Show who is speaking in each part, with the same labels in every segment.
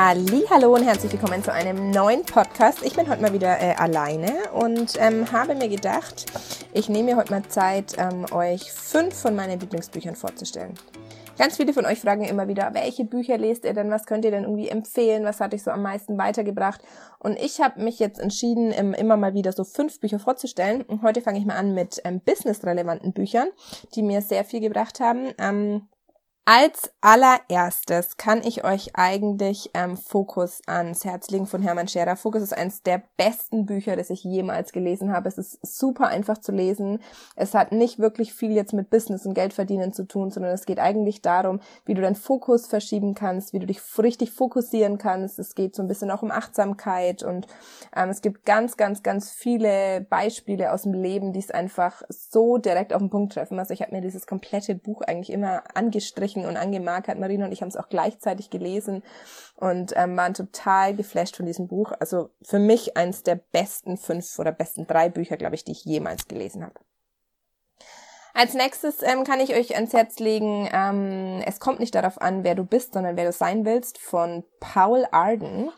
Speaker 1: Hallo und herzlich willkommen zu einem neuen Podcast. Ich bin heute mal wieder äh, alleine und ähm, habe mir gedacht, ich nehme mir heute mal Zeit, ähm, euch fünf von meinen Lieblingsbüchern vorzustellen. Ganz viele von euch fragen immer wieder, welche Bücher lest ihr denn? Was könnt ihr denn irgendwie empfehlen? Was hat euch so am meisten weitergebracht? Und ich habe mich jetzt entschieden, immer mal wieder so fünf Bücher vorzustellen. Und heute fange ich mal an mit ähm, businessrelevanten Büchern, die mir sehr viel gebracht haben. Ähm, als allererstes kann ich euch eigentlich ähm, Fokus ans Herz legen von Hermann Scherer. Fokus ist eines der besten Bücher, das ich jemals gelesen habe. Es ist super einfach zu lesen. Es hat nicht wirklich viel jetzt mit Business und Geldverdienen zu tun, sondern es geht eigentlich darum, wie du deinen Fokus verschieben kannst, wie du dich richtig fokussieren kannst. Es geht so ein bisschen auch um Achtsamkeit und ähm, es gibt ganz, ganz, ganz viele Beispiele aus dem Leben, die es einfach so direkt auf den Punkt treffen. Also ich habe mir dieses komplette Buch eigentlich immer angestrichen angestrichen und angemarkert. Marina und ich haben es auch gleichzeitig gelesen und ähm, waren total geflasht von diesem Buch. Also für mich eins der besten fünf oder besten drei Bücher, glaube ich, die ich jemals gelesen habe. Als nächstes ähm, kann ich euch ans Herz legen, ähm, es kommt nicht darauf an, wer du bist, sondern wer du sein willst, von Paul Arden.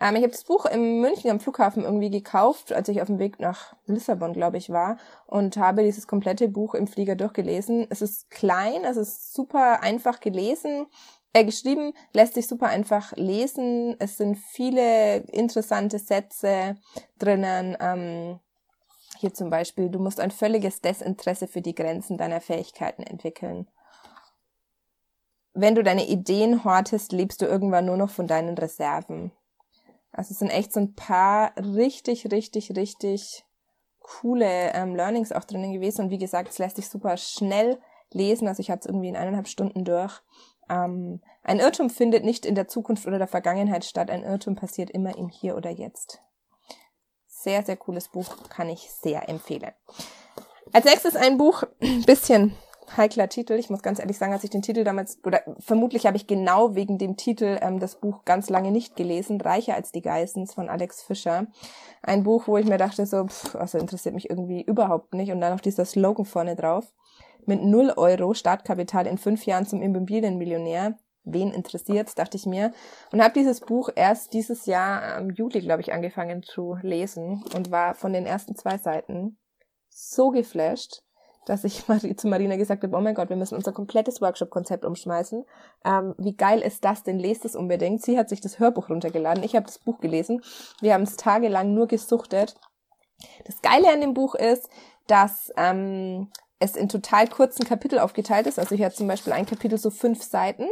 Speaker 1: Ähm, ich habe das Buch in München am Flughafen irgendwie gekauft, als ich auf dem Weg nach Lissabon, glaube ich, war und habe dieses komplette Buch im Flieger durchgelesen. Es ist klein, es ist super einfach gelesen. Äh, geschrieben, lässt sich super einfach lesen. Es sind viele interessante Sätze drinnen. Ähm, hier zum Beispiel, du musst ein völliges Desinteresse für die Grenzen deiner Fähigkeiten entwickeln. Wenn du deine Ideen hortest, lebst du irgendwann nur noch von deinen Reserven. Also es sind echt so ein paar richtig, richtig, richtig coole ähm, Learnings auch drinnen gewesen. Und wie gesagt, es lässt sich super schnell lesen. Also ich hatte es irgendwie in eineinhalb Stunden durch. Ähm, ein Irrtum findet nicht in der Zukunft oder der Vergangenheit statt. Ein Irrtum passiert immer im Hier oder Jetzt. Sehr, sehr cooles Buch, kann ich sehr empfehlen. Als nächstes ein Buch, bisschen heikler Titel. Ich muss ganz ehrlich sagen, als ich den Titel damals, oder vermutlich habe ich genau wegen dem Titel ähm, das Buch ganz lange nicht gelesen, Reicher als die Geissens von Alex Fischer. Ein Buch, wo ich mir dachte, so, pff, also interessiert mich irgendwie überhaupt nicht. Und dann noch dieser Slogan vorne drauf. Mit null Euro Startkapital in fünf Jahren zum Immobilienmillionär. Wen interessiert, dachte ich mir. Und habe dieses Buch erst dieses Jahr im Juli, glaube ich, angefangen zu lesen und war von den ersten zwei Seiten so geflasht dass ich zu Marina gesagt habe, oh mein Gott, wir müssen unser komplettes Workshop-Konzept umschmeißen. Ähm, wie geil ist das denn? Lest es unbedingt. Sie hat sich das Hörbuch runtergeladen. Ich habe das Buch gelesen. Wir haben es tagelang nur gesuchtet. Das Geile an dem Buch ist, dass ähm, es in total kurzen Kapitel aufgeteilt ist. Also hier hat zum Beispiel ein Kapitel so fünf Seiten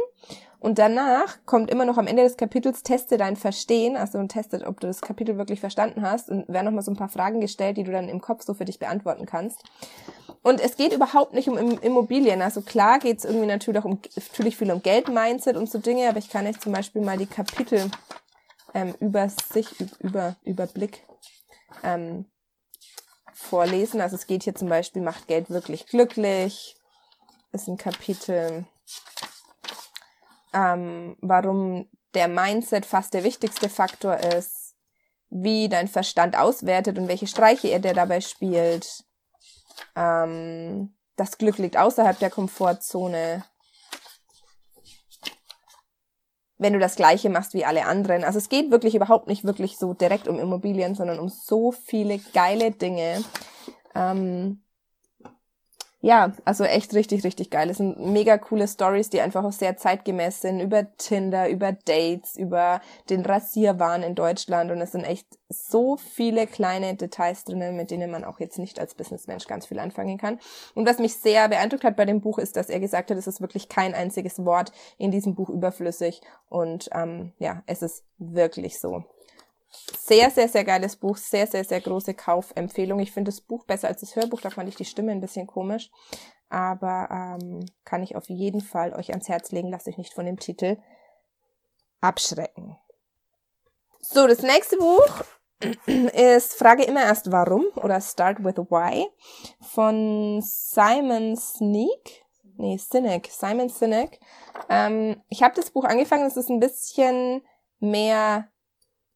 Speaker 1: und danach kommt immer noch am Ende des Kapitels, teste dein Verstehen, also testet, ob du das Kapitel wirklich verstanden hast und werden nochmal so ein paar Fragen gestellt, die du dann im Kopf so für dich beantworten kannst. Und es geht überhaupt nicht um Immobilien. Also klar geht es irgendwie natürlich auch um natürlich viel um Geld-Mindset und so Dinge, aber ich kann euch zum Beispiel mal die Kapitel ähm, über sich, über, Überblick ähm, vorlesen. Also es geht hier zum Beispiel, macht Geld wirklich glücklich, ist ein Kapitel ähm, warum der Mindset fast der wichtigste Faktor ist, wie dein Verstand auswertet und welche Streiche er dir dabei spielt. Ähm, das Glück liegt außerhalb der Komfortzone. Wenn du das Gleiche machst wie alle anderen. Also es geht wirklich überhaupt nicht wirklich so direkt um Immobilien, sondern um so viele geile Dinge. Ähm, ja, also echt richtig, richtig geil. Es sind mega coole Stories, die einfach auch sehr zeitgemäß sind, über Tinder, über Dates, über den Rasierwahn in Deutschland und es sind echt so viele kleine Details drinnen, mit denen man auch jetzt nicht als Businessmensch ganz viel anfangen kann. Und was mich sehr beeindruckt hat bei dem Buch ist, dass er gesagt hat, es ist wirklich kein einziges Wort in diesem Buch überflüssig und ähm, ja, es ist wirklich so. Sehr, sehr, sehr geiles Buch, sehr, sehr, sehr große Kaufempfehlung. Ich finde das Buch besser als das Hörbuch, da fand ich die Stimme ein bisschen komisch. Aber ähm, kann ich auf jeden Fall euch ans Herz legen, lasst euch nicht von dem Titel abschrecken. So, das nächste Buch ist Frage immer erst warum oder Start with Why von Simon Sneak. Nee, Sinek. Simon Sinek. Ähm, ich habe das Buch angefangen, es ist ein bisschen mehr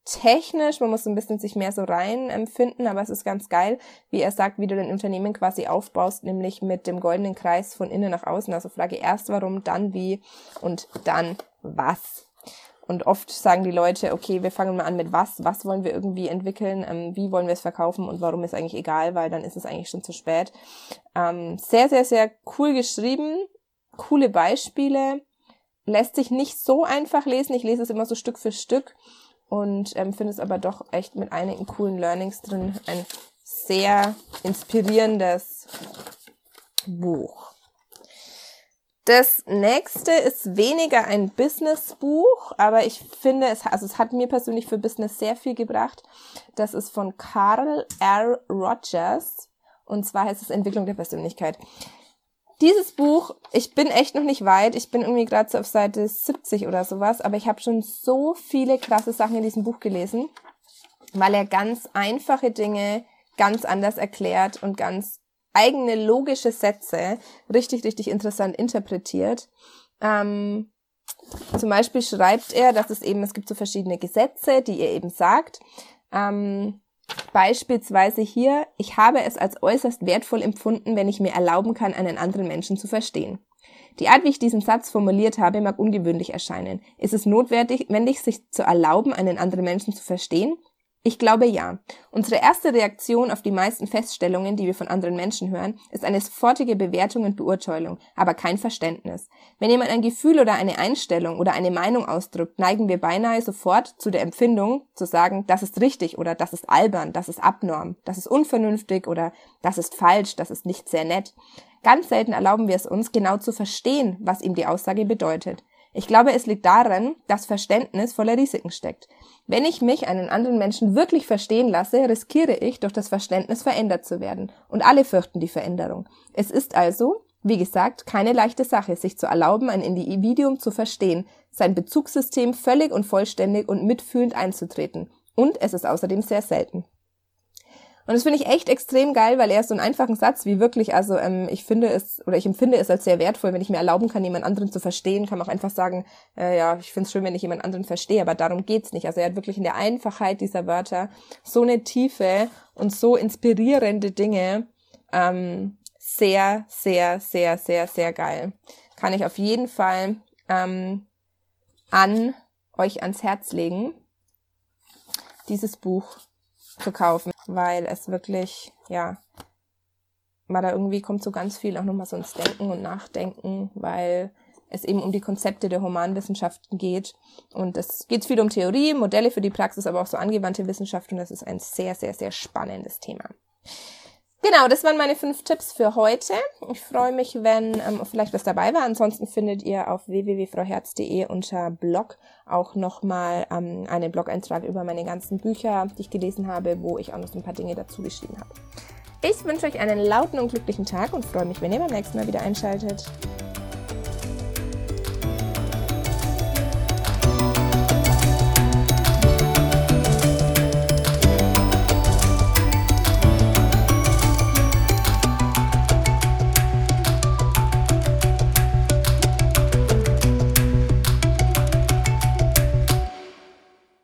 Speaker 1: technisch, man muss ein bisschen sich mehr so rein empfinden, aber es ist ganz geil, wie er sagt, wie du dein Unternehmen quasi aufbaust, nämlich mit dem goldenen Kreis von innen nach außen. Also Frage erst warum, dann wie und dann was. und oft sagen die Leute, okay, wir fangen mal an mit was, was wollen wir irgendwie entwickeln, ähm, wie wollen wir es verkaufen und warum ist eigentlich egal, weil dann ist es eigentlich schon zu spät. Ähm, sehr, sehr, sehr cool geschrieben, coole Beispiele, lässt sich nicht so einfach lesen. Ich lese es immer so Stück für Stück und ähm, finde es aber doch echt mit einigen coolen Learnings drin. Ein sehr inspirierendes Buch. Das nächste ist weniger ein Businessbuch, aber ich finde, es, also es hat mir persönlich für Business sehr viel gebracht. Das ist von Carl R. Rogers und zwar heißt es Entwicklung der Persönlichkeit. Dieses Buch, ich bin echt noch nicht weit, ich bin irgendwie gerade so auf Seite 70 oder sowas, aber ich habe schon so viele krasse Sachen in diesem Buch gelesen, weil er ganz einfache Dinge ganz anders erklärt und ganz eigene logische Sätze richtig, richtig interessant interpretiert. Ähm, zum Beispiel schreibt er, dass es eben, es gibt so verschiedene Gesetze, die er eben sagt. Ähm, beispielsweise hier, ich habe es als äußerst wertvoll empfunden, wenn ich mir erlauben kann, einen anderen Menschen zu verstehen. Die Art, wie ich diesen Satz formuliert habe, mag ungewöhnlich erscheinen. Ist es notwendig, sich zu erlauben, einen anderen Menschen zu verstehen? Ich glaube ja. Unsere erste Reaktion auf die meisten Feststellungen, die wir von anderen Menschen hören, ist eine sofortige Bewertung und Beurteilung, aber kein Verständnis. Wenn jemand ein Gefühl oder eine Einstellung oder eine Meinung ausdrückt, neigen wir beinahe sofort zu der Empfindung, zu sagen, das ist richtig oder das ist albern, das ist abnorm, das ist unvernünftig oder das ist falsch, das ist nicht sehr nett. Ganz selten erlauben wir es uns, genau zu verstehen, was ihm die Aussage bedeutet. Ich glaube, es liegt daran, dass Verständnis voller Risiken steckt. Wenn ich mich einen anderen Menschen wirklich verstehen lasse, riskiere ich, durch das Verständnis verändert zu werden. Und alle fürchten die Veränderung. Es ist also, wie gesagt, keine leichte Sache, sich zu erlauben, ein Individuum zu verstehen, sein Bezugssystem völlig und vollständig und mitfühlend einzutreten. Und es ist außerdem sehr selten. Und das finde ich echt extrem geil, weil er so einen einfachen Satz wie wirklich, also ähm, ich finde es oder ich empfinde es als sehr wertvoll, wenn ich mir erlauben kann, jemand anderen zu verstehen, kann man auch einfach sagen, äh, ja, ich finde es schön, wenn ich jemand anderen verstehe, aber darum geht's nicht. Also er hat wirklich in der Einfachheit dieser Wörter so eine Tiefe und so inspirierende Dinge. Ähm, sehr, sehr, sehr, sehr, sehr geil. Kann ich auf jeden Fall ähm, an euch ans Herz legen, dieses Buch zu kaufen, weil es wirklich, ja, mal da irgendwie kommt so ganz viel auch nochmal so ins Denken und Nachdenken, weil es eben um die Konzepte der Humanwissenschaften geht. Und es geht viel um Theorie, Modelle für die Praxis, aber auch so angewandte Wissenschaft und das ist ein sehr, sehr, sehr spannendes Thema. Genau, das waren meine fünf Tipps für heute. Ich freue mich, wenn ähm, vielleicht was dabei war. Ansonsten findet ihr auf www.frauherz.de unter Blog auch nochmal ähm, einen Blog-Eintrag über meine ganzen Bücher, die ich gelesen habe, wo ich auch noch so ein paar Dinge dazu geschrieben habe. Ich wünsche euch einen lauten und glücklichen Tag und freue mich, wenn ihr beim nächsten Mal wieder einschaltet.